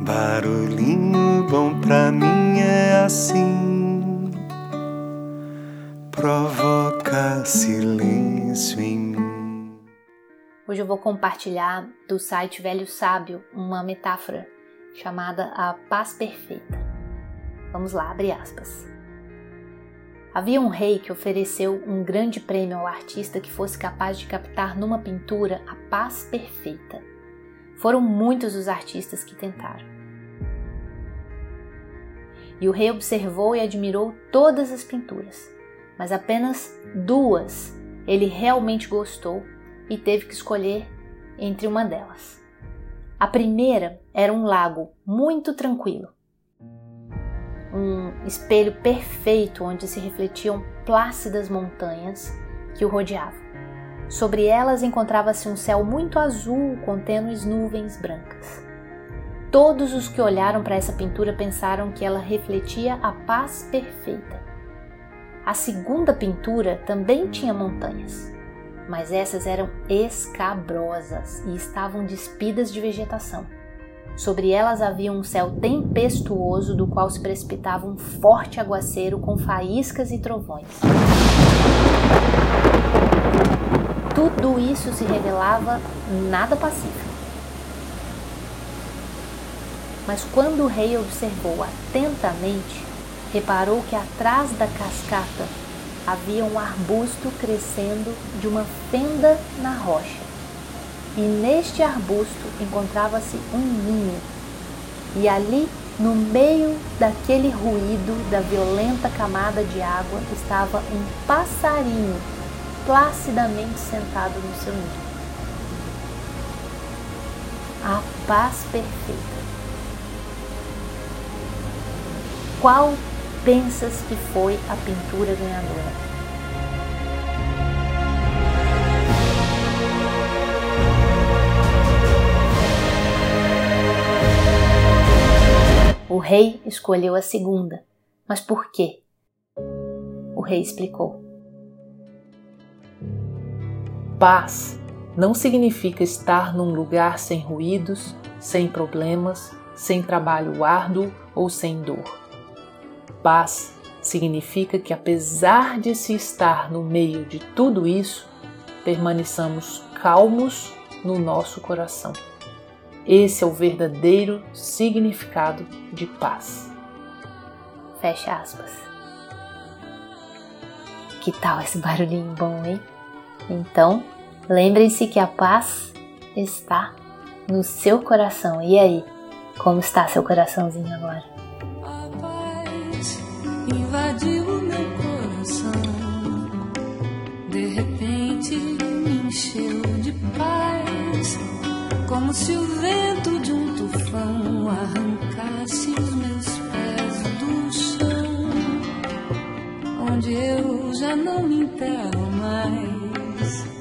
Barulhinho bom pra mim é assim, provoca silêncio em mim. Hoje eu vou compartilhar do site Velho Sábio uma metáfora chamada a paz perfeita. Vamos lá, abre aspas. Havia um rei que ofereceu um grande prêmio ao artista que fosse capaz de captar numa pintura a paz perfeita. Foram muitos os artistas que tentaram. E o rei observou e admirou todas as pinturas, mas apenas duas ele realmente gostou e teve que escolher entre uma delas. A primeira era um lago muito tranquilo, um espelho perfeito onde se refletiam plácidas montanhas que o rodeavam. Sobre elas encontrava-se um céu muito azul com tênues nuvens brancas. Todos os que olharam para essa pintura pensaram que ela refletia a paz perfeita. A segunda pintura também tinha montanhas, mas essas eram escabrosas e estavam despidas de vegetação. Sobre elas havia um céu tempestuoso do qual se precipitava um forte aguaceiro com faíscas e trovões. Tudo isso se revelava nada pacífico. Mas quando o rei observou atentamente, reparou que atrás da cascata havia um arbusto crescendo de uma fenda na rocha. E neste arbusto encontrava-se um ninho. E ali, no meio daquele ruído da violenta camada de água, estava um passarinho placidamente sentado no seu ninho. A paz perfeita. Qual pensas que foi a pintura ganhadora? O rei escolheu a segunda. Mas por quê? O rei explicou. Paz não significa estar num lugar sem ruídos, sem problemas, sem trabalho árduo ou sem dor. Paz significa que, apesar de se estar no meio de tudo isso, permaneçamos calmos no nosso coração. Esse é o verdadeiro significado de paz. Fecha aspas. Que tal esse barulhinho bom, hein? Então, lembrem-se que a paz está no seu coração. E aí, como está seu coraçãozinho agora? invadiu o meu coração. De repente me encheu de paz, como se o vento de um tufão arrancasse os meus pés do chão, onde eu já não me enterro mais. Yes.